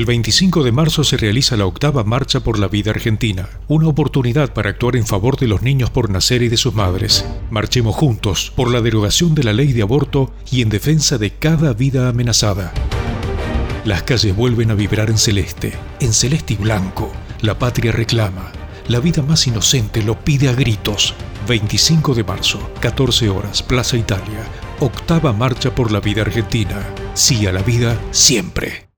El 25 de marzo se realiza la octava Marcha por la Vida Argentina, una oportunidad para actuar en favor de los niños por nacer y de sus madres. Marchemos juntos por la derogación de la ley de aborto y en defensa de cada vida amenazada. Las calles vuelven a vibrar en celeste, en celeste y blanco. La patria reclama. La vida más inocente lo pide a gritos. 25 de marzo, 14 horas, Plaza Italia. Octava Marcha por la Vida Argentina. Sí a la vida, siempre.